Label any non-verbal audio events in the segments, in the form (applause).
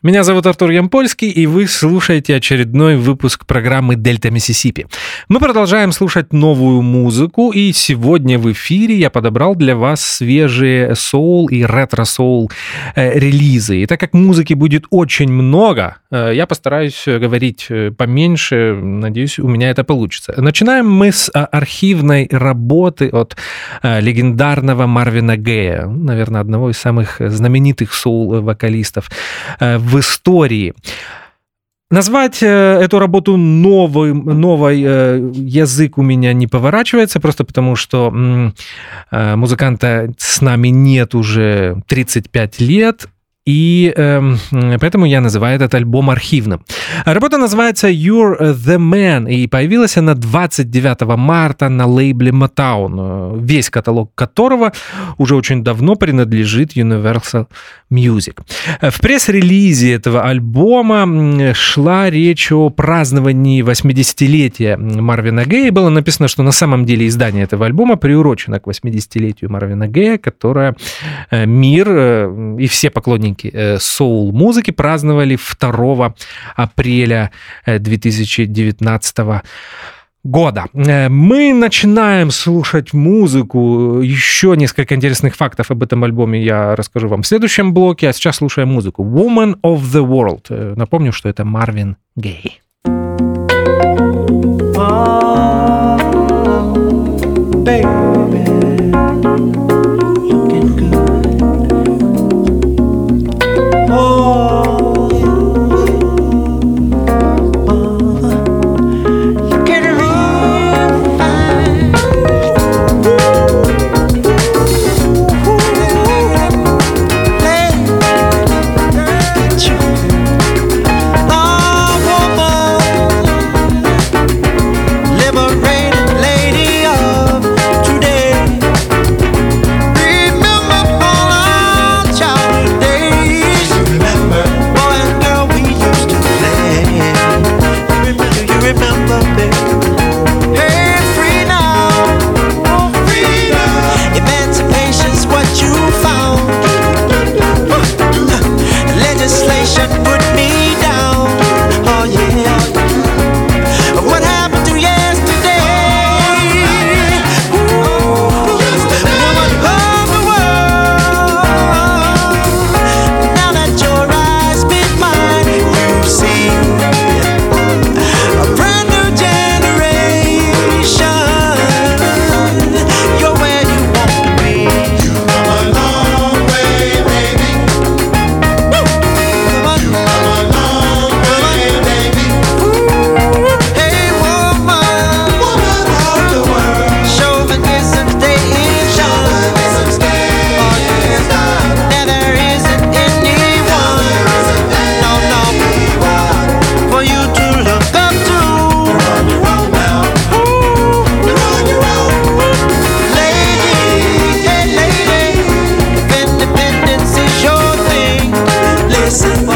Меня зовут Артур Ямпольский, и вы слушаете очередной выпуск программы «Дельта Миссисипи». Мы продолжаем слушать новую музыку, и сегодня в эфире я подобрал для вас свежие соул и ретро-соул э, релизы. И так как музыки будет очень много, э, я постараюсь говорить э, поменьше, надеюсь, у меня это получится. Начинаем мы с архивной работы от легендарного Марвина Гея, наверное, одного из самых знаменитых соул-вокалистов в истории. Назвать э, эту работу новый, новый э, язык у меня не поворачивается, просто потому что э, музыканта с нами нет уже 35 лет, и э, поэтому я называю этот альбом архивным. Работа называется You're the Man, и появилась она 29 марта на лейбле Motown, весь каталог которого уже очень давно принадлежит Universal Music. В пресс-релизе этого альбома шла речь о праздновании 80-летия Марвина Гея. Было написано, что на самом деле издание этого альбома приурочено к 80-летию Марвина Гея, которое э, мир э, и все поклонники праздники соул-музыки праздновали 2 апреля 2019 э, года. Э, мы начинаем слушать музыку. Еще несколько интересных фактов об этом альбоме я расскажу вам в следующем блоке. А сейчас слушаем музыку. Woman of the World. Э, напомню, что это Марвин Гей. presente.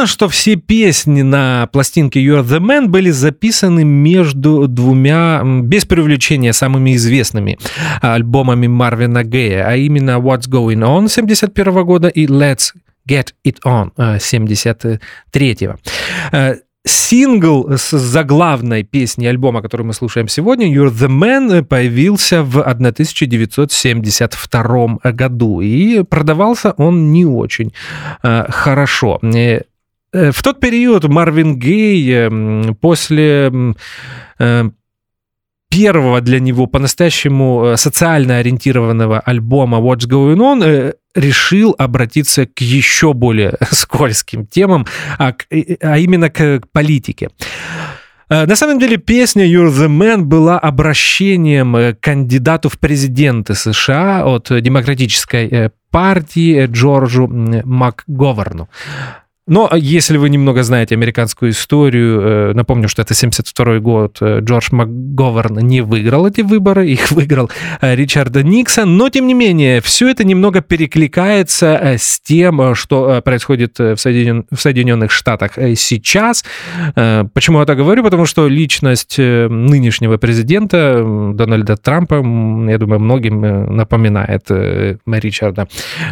Любопытно, что все песни на пластинке You're the Man были записаны между двумя, без привлечения, самыми известными альбомами Марвина Гея, а именно What's Going On 71 года и Let's Get It On 73-го. Сингл с заглавной песни альбома, который мы слушаем сегодня, You're the Man, появился в 1972 году, и продавался он не очень э, хорошо. Э, э, в тот период Марвин Гей после первого для него по-настоящему социально ориентированного альбома What's Going On решил обратиться к еще более (laughs) скользким темам, а, а именно к политике. Э, на самом деле песня You're the Man была обращением к кандидату в президенты США от демократической э, партии Джорджу МакГоверну. Но если вы немного знаете американскую историю, э, напомню, что это 72 год, э, Джордж МакГоверн не выиграл эти выборы, их (laughs) выиграл э, Ричард Никсон, но тем не менее, все это немного перекликается с тем, что происходит в, Соединен... в Соединенных Штатах сейчас. Почему я так говорю? Потому что личность нынешнего президента Дональда Трампа, я думаю, многим напоминает Ричарда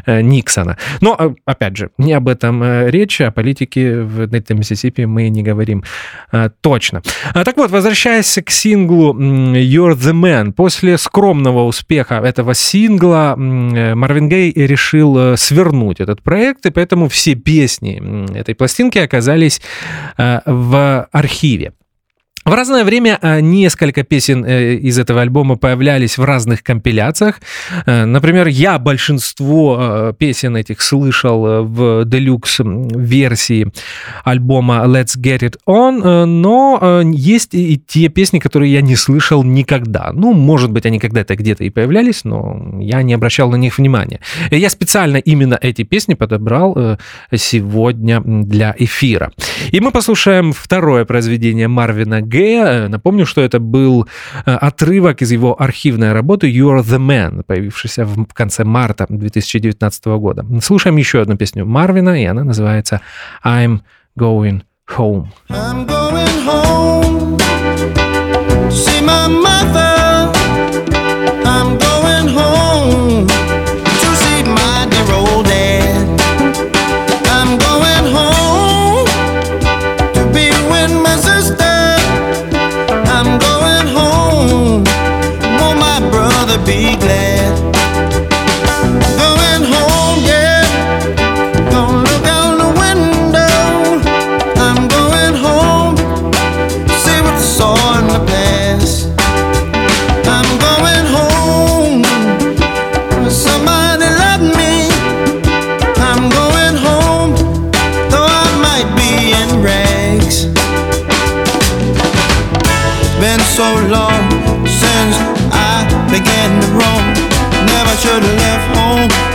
Никсона. Но, опять же, не об этом речь, о политике в Дельта Миссисипи мы не говорим а, точно. А, так вот, возвращаясь к синглу You're the Man, после скромного успеха этого сингла Марвин Гей решил э, свернуть этот проект, и поэтому все песни этой пластинки оказались а, в архиве. В разное время а, несколько песен э, из этого альбома появлялись в разных компиляциях. Э, например, я большинство э, песен этих слышал в делюкс версии альбома Let's Get It On, но есть и те песни, которые я не слышал никогда. Ну, может быть, они когда-то где-то и появлялись, но я не обращал на них внимания. Я специально именно эти песни подобрал сегодня для эфира. И мы послушаем второе произведение Марвина Г Гэя. Напомню, что это был э, отрывок из его архивной работы «You're the Man», появившийся в конце марта 2019 года. Слушаем еще одну песню Марвина, и она называется «I'm Going Home». I'm going home to see my mother. should've left home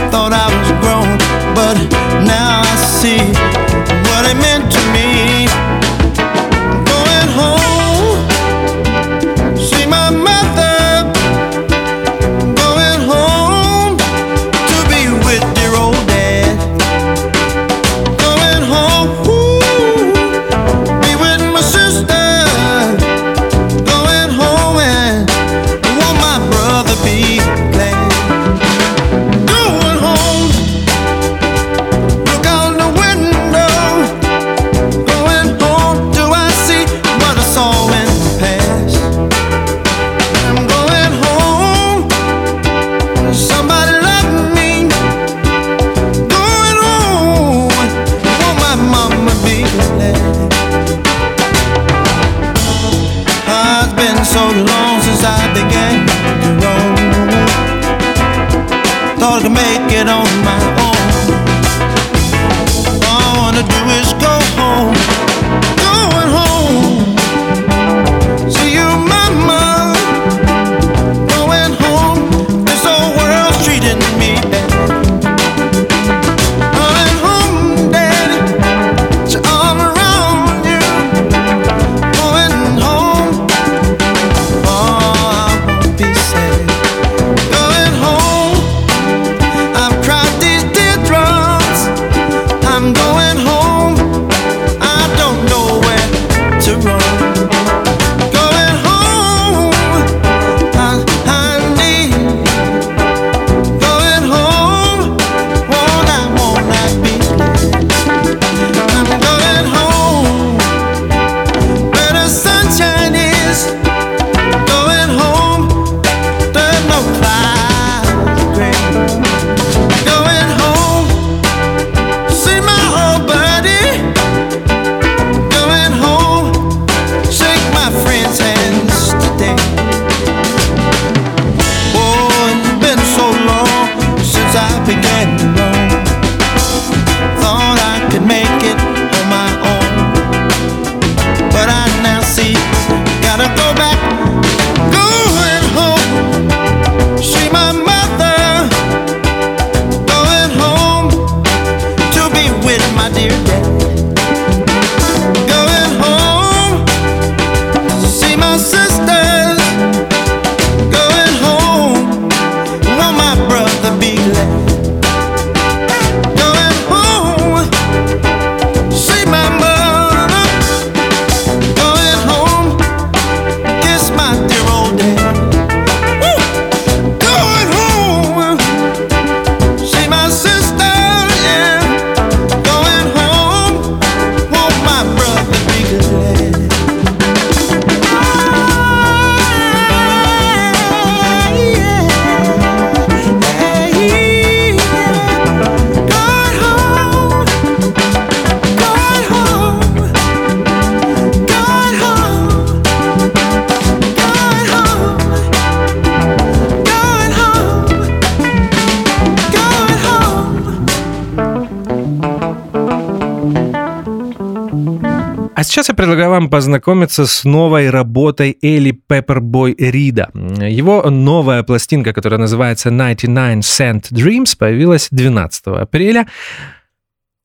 предлагаю вам познакомиться с новой работой Элли Пеппербой Рида. Его новая пластинка, которая называется 99 Cent Dreams, появилась 12 апреля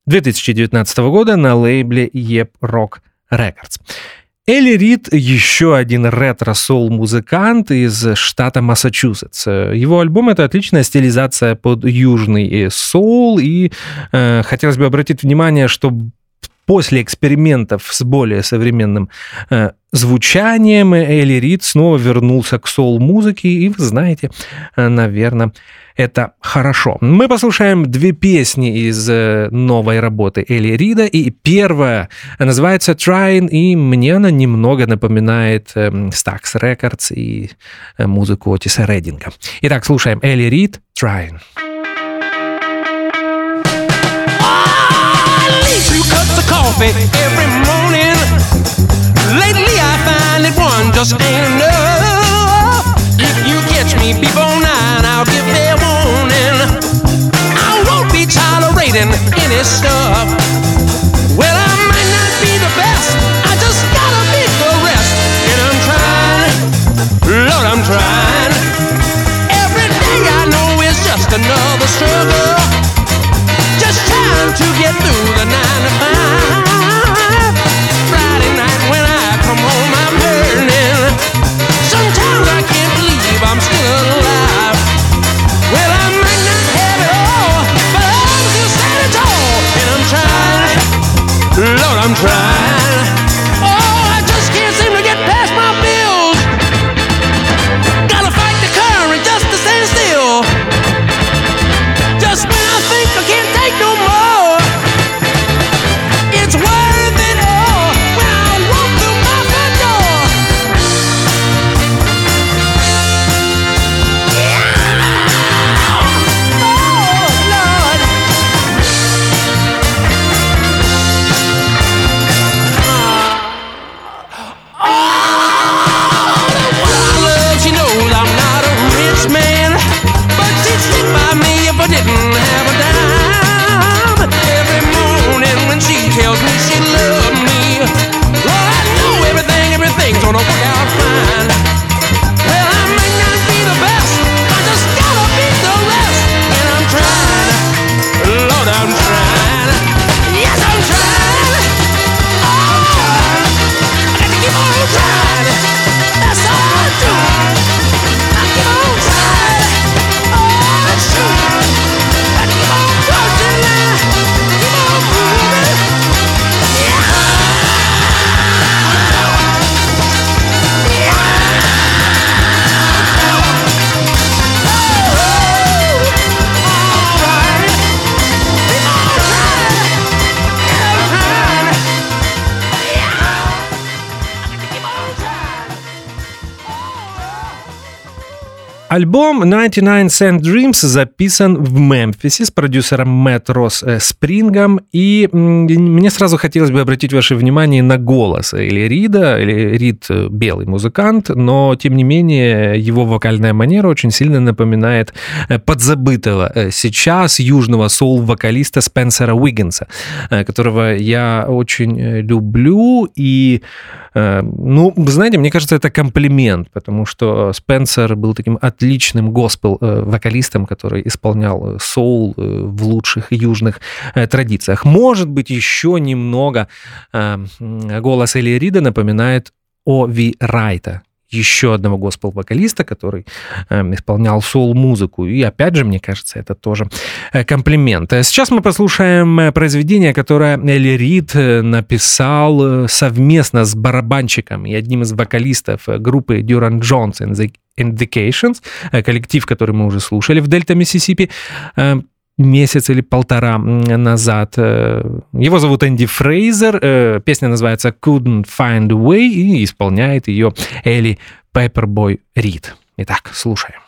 2019 года на лейбле Yep Rock Records. Элли Рид еще один ретро-соул-музыкант из штата Массачусетс. Его альбом — это отличная стилизация под южный соул, и э, хотелось бы обратить внимание, что после экспериментов с более современным э, звучанием Элли Рид снова вернулся к соул-музыке, и вы знаете, э, наверное, это хорошо. Мы послушаем две песни из э, новой работы Элли Рида, и первая называется «Trying», и мне она немного напоминает э, Stax Records и музыку Отиса Рединга. Итак, слушаем Элли Рид «Trying». Coffee every morning. Lately I find that one just ain't enough. If you catch me before nine, I'll give fair warning. I won't be tolerating any stuff. Well, I might not be the best. I just gotta beat the rest. And I'm trying, Lord, I'm trying. Every day I know is just another struggle. Just trying to get through the nine to five. little Альбом 99 Cent Dreams записан в Мемфисе с продюсером Мэтт Росс э, Спрингом, и мне сразу хотелось бы обратить ваше внимание на голос или Рида, или Рид э, белый музыкант, но тем не менее его вокальная манера очень сильно напоминает э, подзабытого сейчас южного соул-вокалиста Спенсера Уиггинса, которого я очень люблю. И ну, знаете, мне кажется, это комплимент, потому что Спенсер был таким отличным госпел-вокалистом, который исполнял соул в лучших южных традициях. Может быть, еще немного голос Элли Рида напоминает Ови Райта, еще одного госпел-вокалиста, который э, исполнял соул-музыку. И опять же, мне кажется, это тоже э, комплимент. Сейчас мы послушаем э, произведение, которое Элли Рид э, написал совместно с барабанщиком и одним из вокалистов группы Duran Jones and the Indications, коллектив, который мы уже слушали в Дельта, Миссисипи месяц или полтора назад. Его зовут Энди Фрейзер, песня называется Couldn't Find a Way и исполняет ее Элли Пеппербой Рид. Итак, слушаем.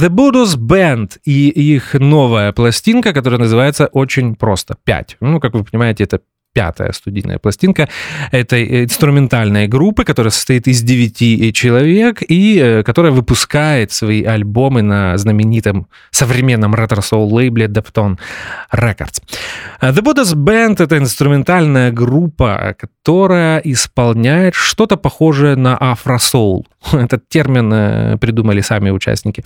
The Buddha's Band и их новая пластинка, которая называется очень просто «Пять». Ну, как вы понимаете, это пятая студийная пластинка этой инструментальной группы, которая состоит из девяти человек и э, которая выпускает свои альбомы на знаменитом современном ретро-соул лейбле Depton Records. The Buddha's Band — это инструментальная группа, которая исполняет что-то похожее на афросоул. (laughs) Этот термин э, придумали сами участники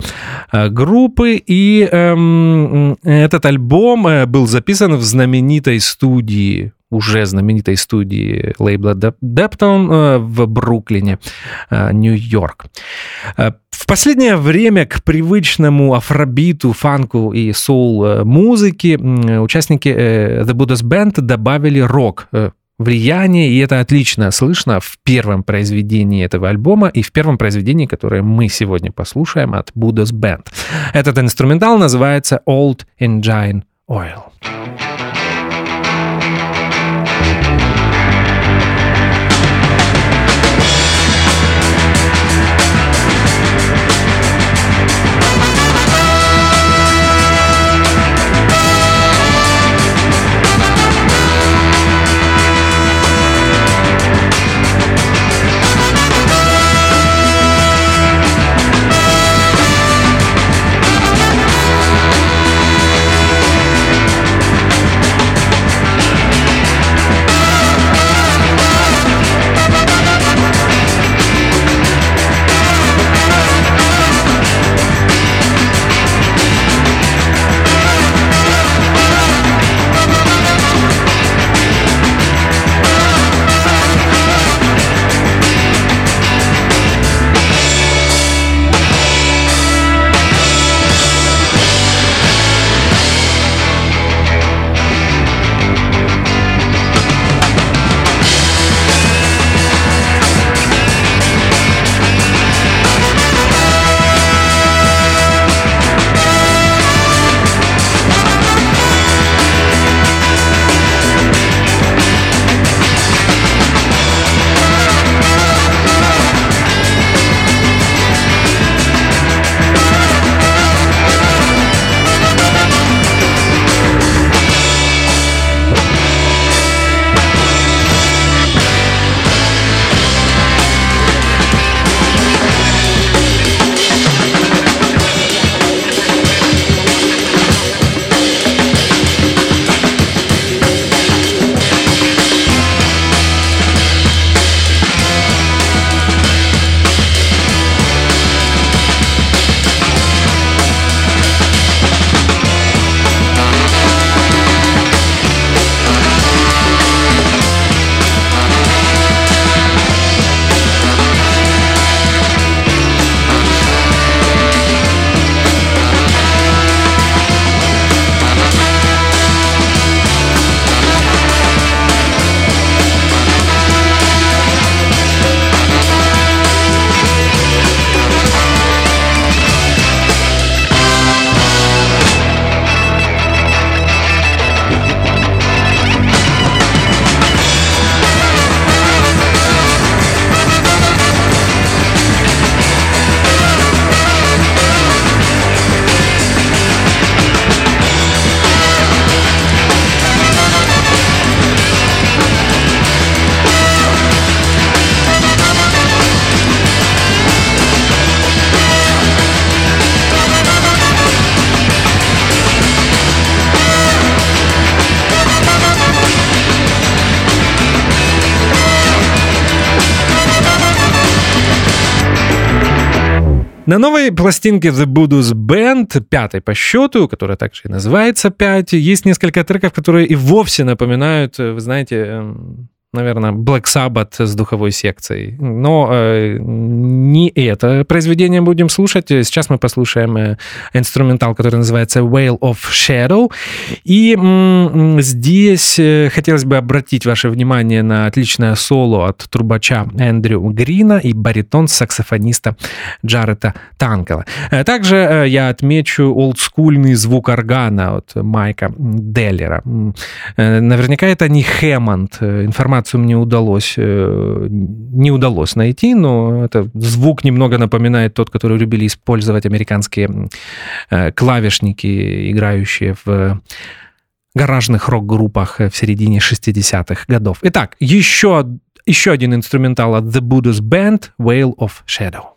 э, группы, и эм, этот альбом был записан в знаменитой студии уже знаменитой студии лейбла Дептон э, в Бруклине, э, Нью-Йорк. Э, в последнее время к привычному афробиту, фанку и соул-музыке участники The Buddha's Band добавили рок, влияние, и это отлично слышно в первом произведении этого альбома и в первом произведении, которое мы сегодня послушаем от Buddha's Band. Этот инструментал называется Old Engine Oil. На новой пластинке The Buddha's Band, пятой по счету, которая также и называется «Пять», есть несколько треков, которые и вовсе напоминают, вы знаете, эм, наверное, Black Sabbath с духовой секцией. Но э, не это произведение будем слушать. Сейчас мы послушаем э, инструментал, который называется Whale of Shadow. И м- здесь э, хотелось бы обратить ваше внимание на отличное соло от трубача Эндрю Грина и баритон саксофониста Джарета Танкела. Э, также э, я отмечу олдскульный звук органа от Майка Деллера. Э, наверняка это не Хэммонд. Информация информацию мне удалось, э, не удалось найти, но это звук немного напоминает тот, который любили использовать американские э, клавишники, играющие в гаражных рок-группах в середине 60-х годов. Итак, еще, еще один инструментал от The Buddha's Band, Whale of Shadow.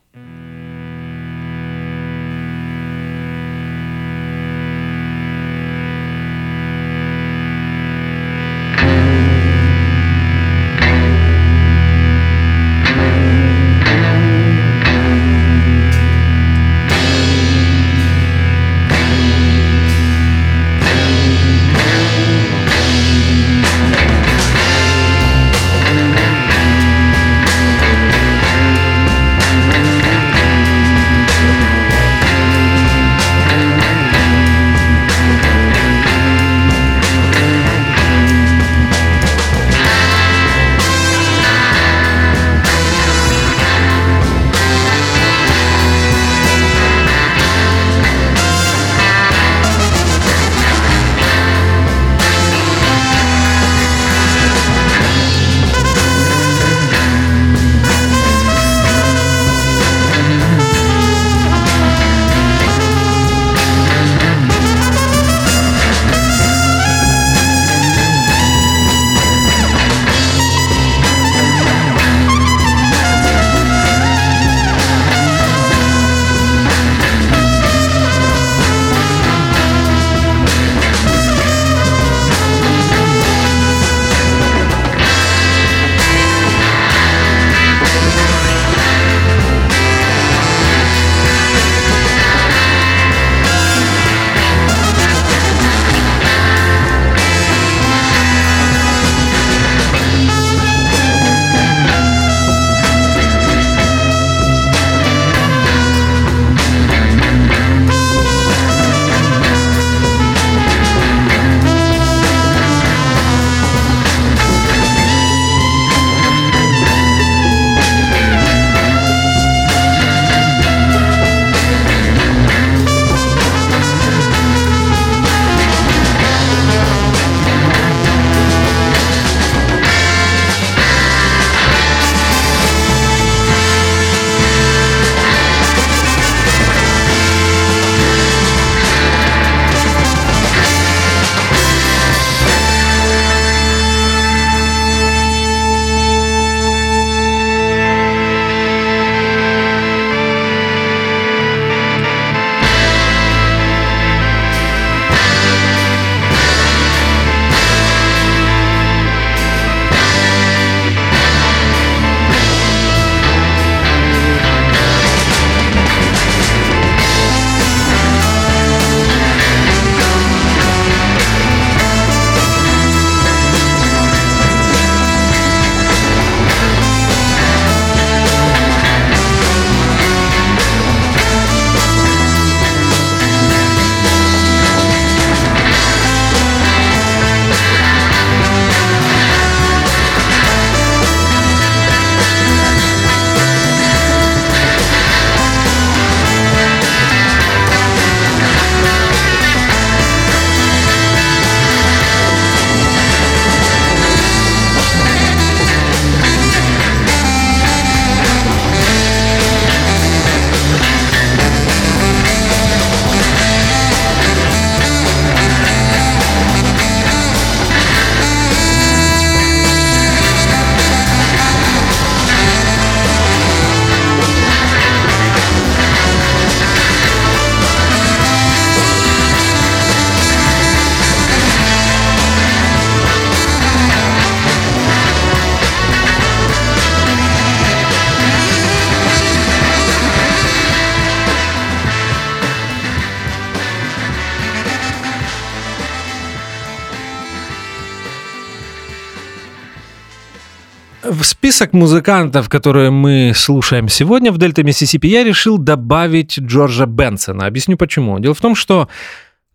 Список музыкантов, которые мы слушаем сегодня в Дельта Миссисипи, я решил добавить Джорджа Бенсона. Объясню почему. Дело в том, что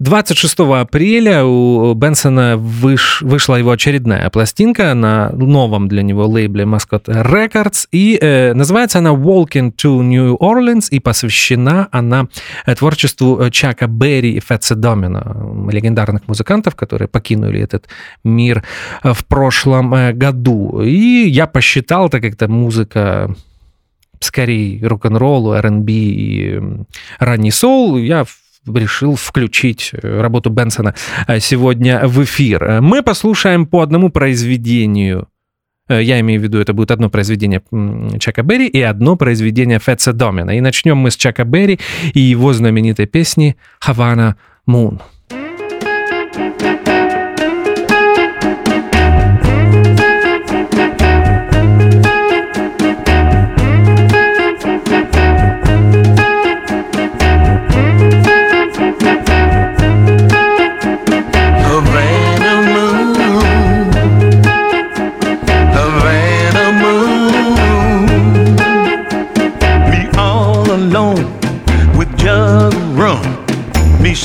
26 апреля у Бенсона выш, вышла его очередная пластинка на новом для него лейбле Mascot Records, и э, называется она Walking to New Orleans, и посвящена она э, творчеству Чака Берри и Фетса Домина, легендарных музыкантов, которые покинули этот мир э, в прошлом э, году. И я посчитал, так как это музыка скорее рок-н-ролл, R&B и ранний соул, я решил включить э, работу Бенсона э, сегодня в эфир. Мы послушаем по одному произведению э, я имею в виду, это будет одно произведение Чака Берри и одно произведение Фетса Домина. И начнем мы с Чака Берри и его знаменитой песни «Havana Moon».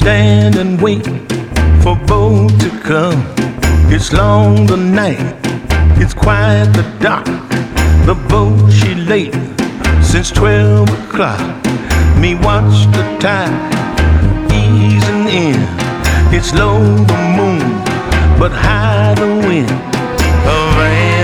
Stand and wait for boat to come. It's long the night, it's quiet the dark. The boat she late since twelve o'clock. Me watch the tide easing in. It's low the moon, but high the wind. Havana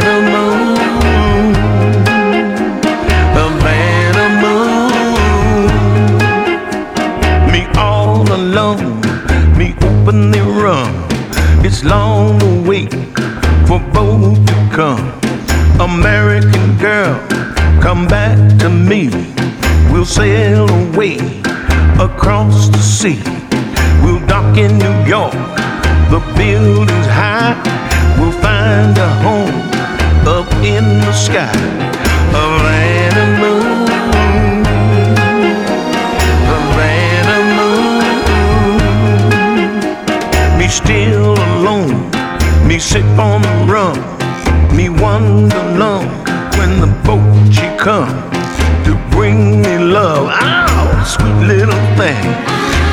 long to wait for boat to come. American girl, come back to me. We'll sail away across the sea. We'll dock in New York, the building's high. We'll find a home up in the sky. Still alone, me sip on the rum, me wonder long when the boat she come to bring me love. Ow, sweet little thing.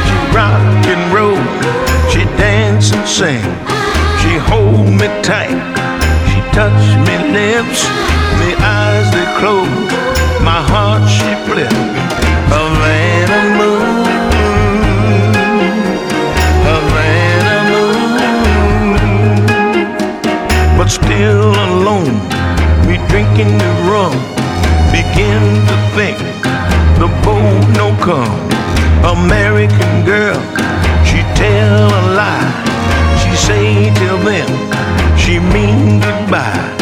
She rock and roll, she dance and sing. She hold me tight, she touch me lips, me eyes they close, my heart she flip. Still alone, me drinking the rum, begin to think the boat no come. American girl, she tell a lie. She say till then, she mean goodbye.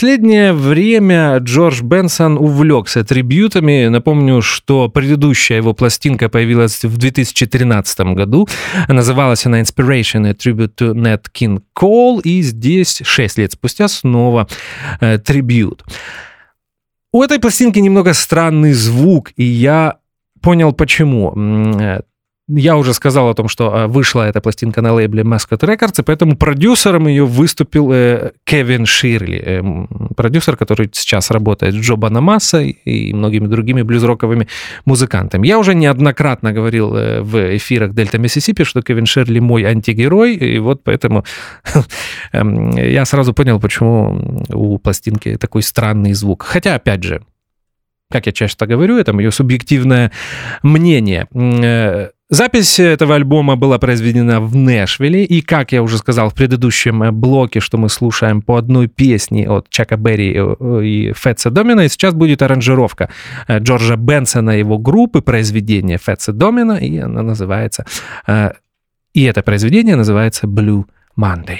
Последнее время Джордж Бенсон увлекся трибютами. Напомню, что предыдущая его пластинка появилась в 2013 году. Называлась она Inspiration a Tribute to Nat King Cole. И здесь 6 лет спустя снова э, трибют. У этой пластинки немного странный звук, и я понял почему. Я уже сказал о том, что э, вышла эта пластинка на лейбле Mascot Records, и поэтому продюсером ее выступил э, Кевин Ширли, э, продюсер, который сейчас работает с Джо Банамасса и многими другими блюзроковыми музыкантами. Я уже неоднократно говорил э, в эфирах Дельта Миссисипи, что Кевин Ширли мой антигерой, и вот поэтому (laughs) эм, я сразу понял, почему у пластинки такой странный звук. Хотя, опять же, как я часто говорю, это мое субъективное мнение. Э, запись этого альбома была произведена в Нэшвилле, и, как я уже сказал в предыдущем э, блоке, что мы слушаем по одной песне от Чака Берри э, и Фетса Домина, и сейчас будет аранжировка Джорджа Бенсона, его группы, произведения Фетса Домина, и она называется... И это произведение называется «Blue Monday».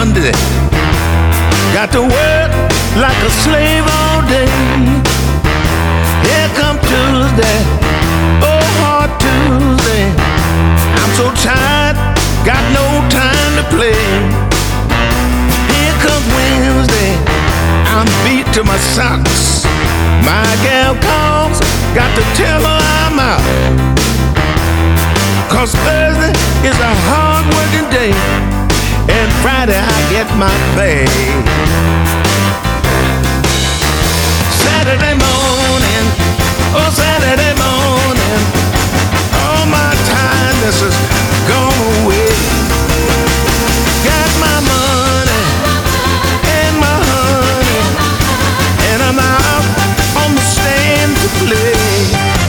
Monday. Got to work like a slave all day. Here come Tuesday, oh hard Tuesday. I'm so tired, got no time to play. Here comes Wednesday, I'm beat to my socks. My gal calls, got to tell her I'm out. Cause Thursday is a hard working day. And Friday I get my pay. Saturday morning, oh Saturday morning, all my tiredness is gone away. Got my money and my honey, and I'm out on the stand to play.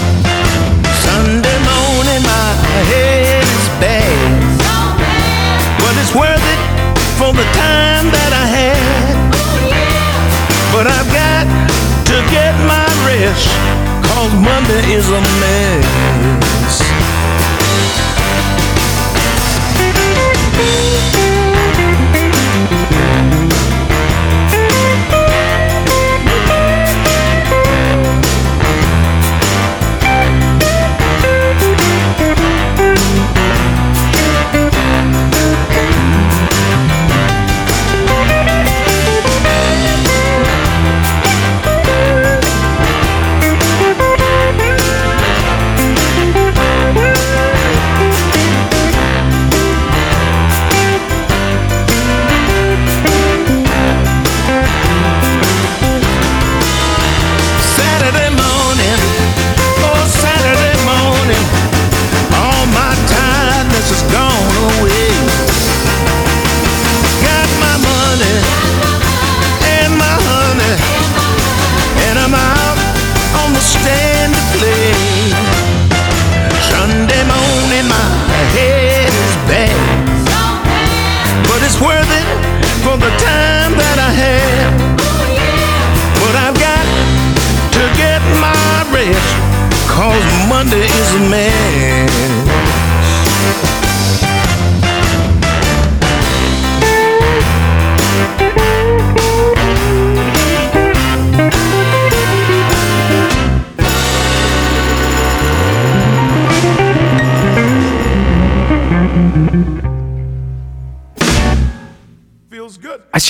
For the time that I had. But I've got to get my rest, cause Monday is a mess.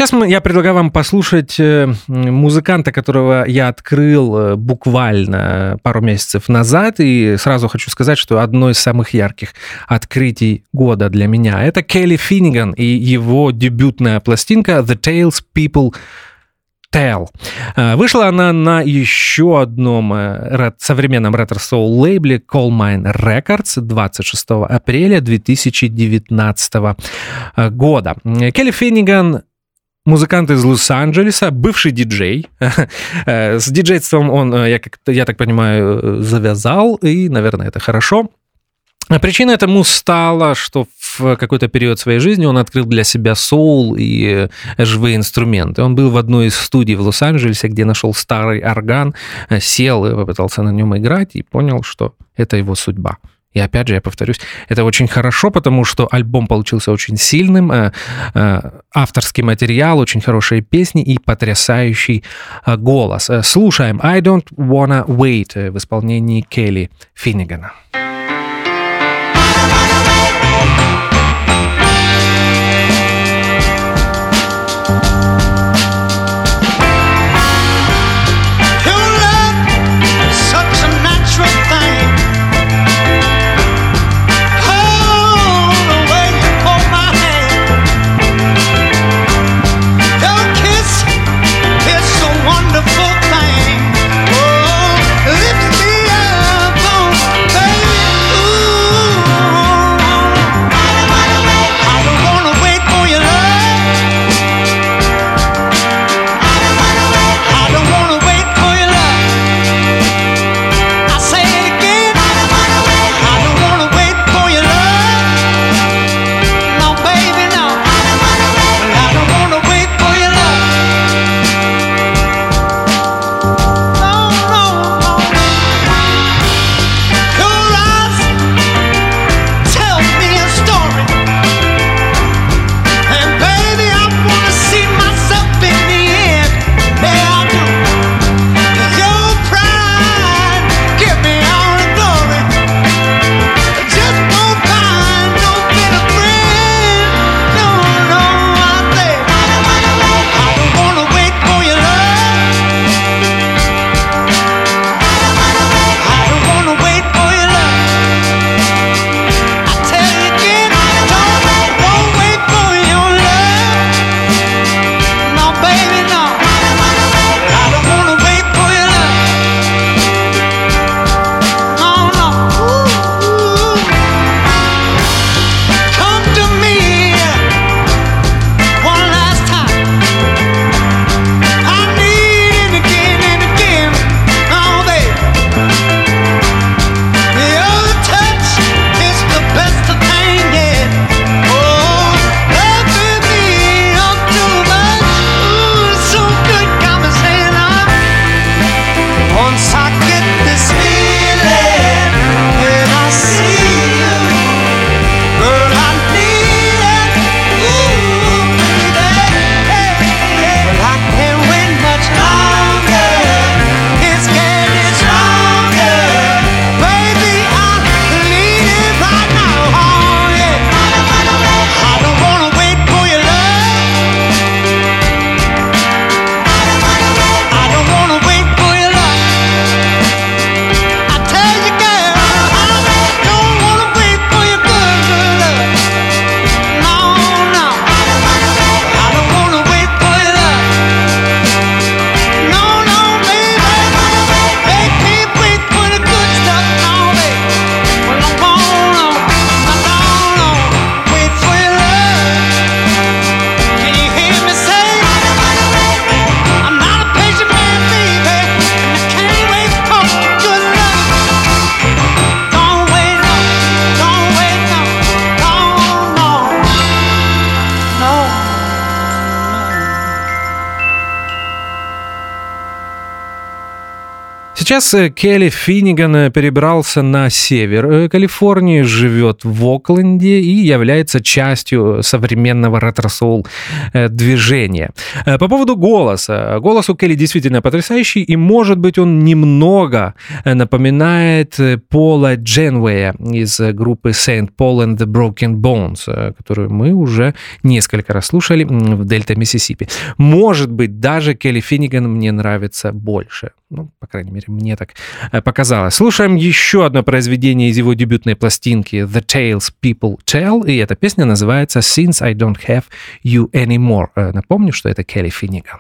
Сейчас мы, я предлагаю вам послушать э, музыканта, которого я открыл э, буквально пару месяцев назад, и сразу хочу сказать, что одно из самых ярких открытий года для меня это Келли Финниган и его дебютная пластинка «The Tales People Tell. Э, вышла она на еще одном современном ретро-соул лейбле Coal Mine Records 26 апреля 2019 года. Келли Финниган музыкант из Лос-Анджелеса, бывший диджей. (laughs) Э, с диджейством он, э, я, как я так понимаю, завязал, и, наверное, это хорошо. Причина этому стала, что в какой-то период своей жизни он открыл для себя соул и э, живые инструменты. Он был в одной из студий в Лос-Анджелесе, где нашел старый орган, э, сел и попытался на нем играть и понял, что это его судьба. И опять же, я повторюсь, это очень хорошо, потому что альбом получился очень сильным, э, э, авторский материал, очень хорошие песни и потрясающий э, голос. Слушаем «I don't wanna wait» в исполнении Келли Финнигана. Сейчас э, Келли Финниган э, перебрался на север э, Калифорнии, живет в Окленде и является частью современного ретро-соул движения. По поводу голоса. Голос у Келли действительно потрясающий, и, может быть, он немного напоминает Пола Дженвея из группы Saint Paul and the Broken Bones, которую мы уже несколько раз слушали в Дельта, Миссисипи. Может быть, даже Келли Финниган мне нравится больше. Ну, по крайней мере, мне так э, показалось. Слушаем еще одно произведение из его дебютной пластинки The Tales People Tell, и эта песня называется Since I Don't Have You Anymore. Э, напомню, что это Келли Финниган.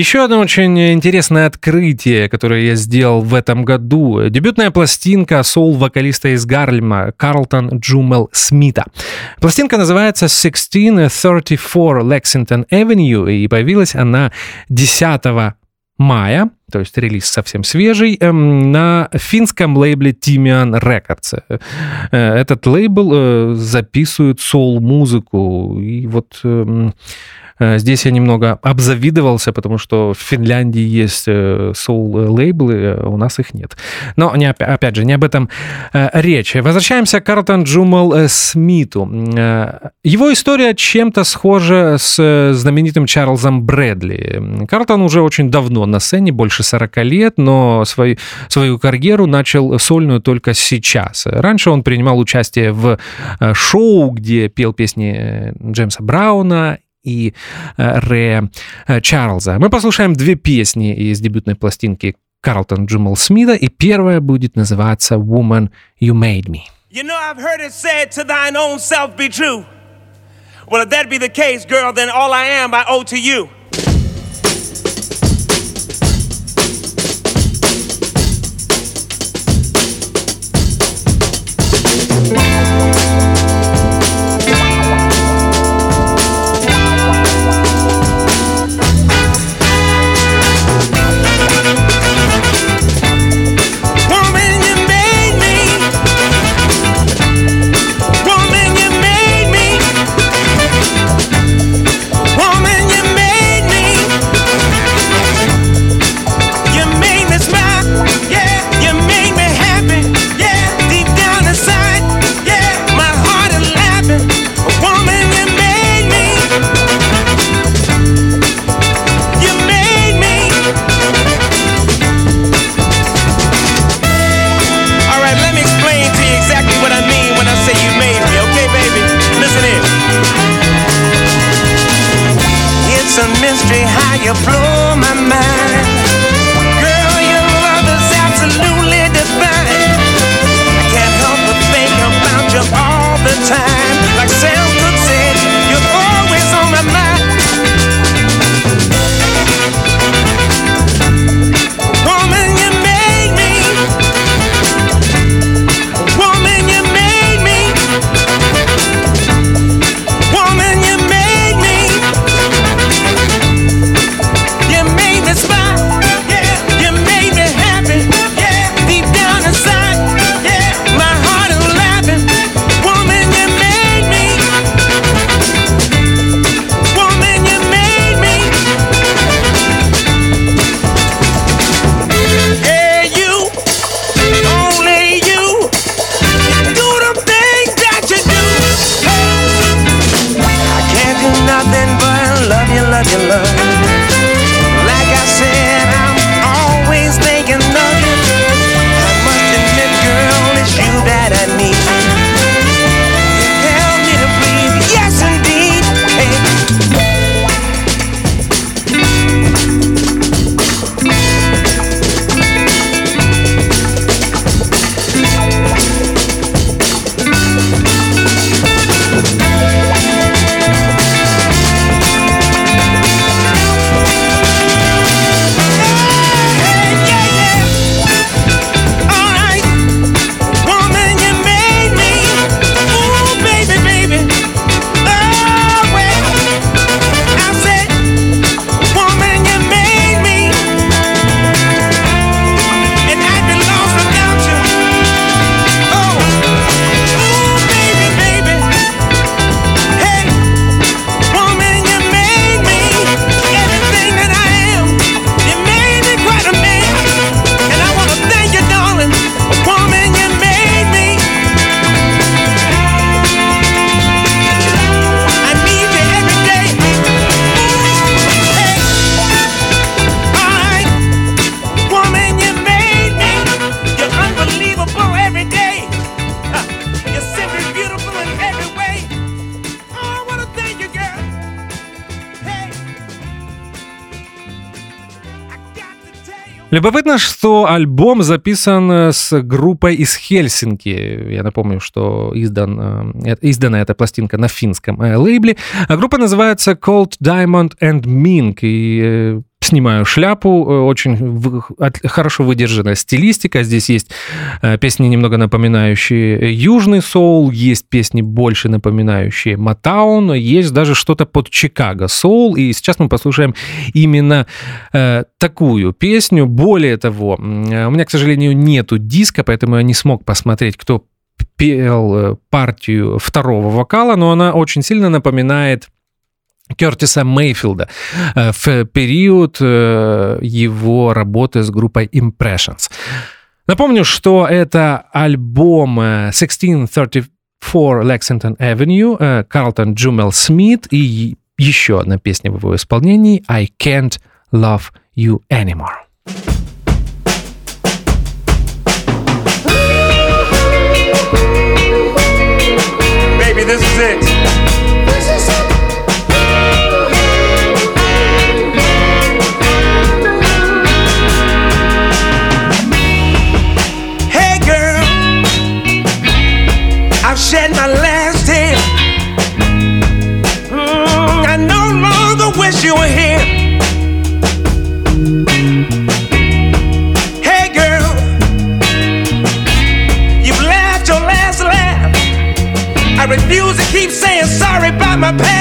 Еще одно очень интересное открытие, которое я сделал в этом году. Дебютная пластинка соул-вокалиста из Гарлема Карлтон Джумел Смита. Пластинка называется 1634 Lexington Avenue, и появилась она 10 мая, то есть релиз совсем свежий, эм, на финском лейбле Timian Records. Э, этот лейбл э, записывает соул-музыку, и вот эм, здесь я немного обзавидовался, потому что в Финляндии есть э, соул-лейблы, э, у нас их нет. Но, не, опять же, не об этом речь. Возвращаемся к Картон Джумал Смиту. Его история чем-то схожа с знаменитым Чарльзом Брэдли. Картон уже очень давно на сцене, больше 40 лет, но свою, свою карьеру начал сольную только сейчас. Раньше он принимал участие в шоу, где пел песни Джеймса Брауна и э, Рэя э, Чарльза. Мы послушаем две песни из дебютной пластинки Карлтон Джумал Смита, и первая будет называться «Woman, You Made Me». You know, I've heard it said, to thine own self be true. Well, if that be the case, girl, then all I am I owe to you. Любопытно, что альбом записан э, с группой из Хельсинки. Я напомню, что издан, э, издана эта пластинка на финском э, лейбле. А группа называется Cold Diamond and Mink. И снимаю шляпу, э, очень хорошо выдержанная стилистика. Здесь есть э, песни, немного напоминающие южный соул, есть песни больше напоминающие Матаун, есть даже что-то под Чикаго соул. И сейчас мы послушаем именно э, такую песню. Более того, э, у меня, к сожалению, нету диска, поэтому я не смог посмотреть, кто пел э, партию второго вокала, но она очень сильно напоминает Кертиса Мейфилда э, в период э, его работы с группой Impressions. Напомню, что это альбом э, 1634 Lexington Avenue, э, Карлтон Джумел Смит и еще одна песня в его исполнении I Can't Love You Anymore. Baby, this is it. Wish you were here. Hey girl, you've laughed your last laugh. I refuse to keep saying sorry about my past.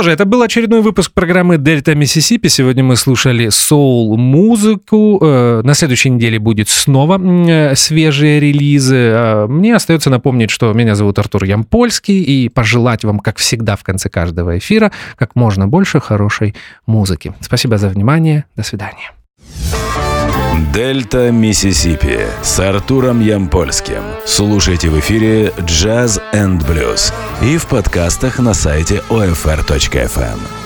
Что же, это был очередной выпуск программы «Дельта Миссисипи». Сегодня мы слушали соул-музыку. Э, на следующей неделе будет снова э, свежие релизы. Э, Мне остается напомнить, что меня зовут Артур Ямпольский, и пожелать вам, как всегда, в конце каждого эфира, как можно больше хорошей музыки. Спасибо за внимание. До свидания. Дельта Миссисипи с Артуром Ямпольским. Слушайте в эфире Jazz and Blues и в подкастах на сайте OFR.FM.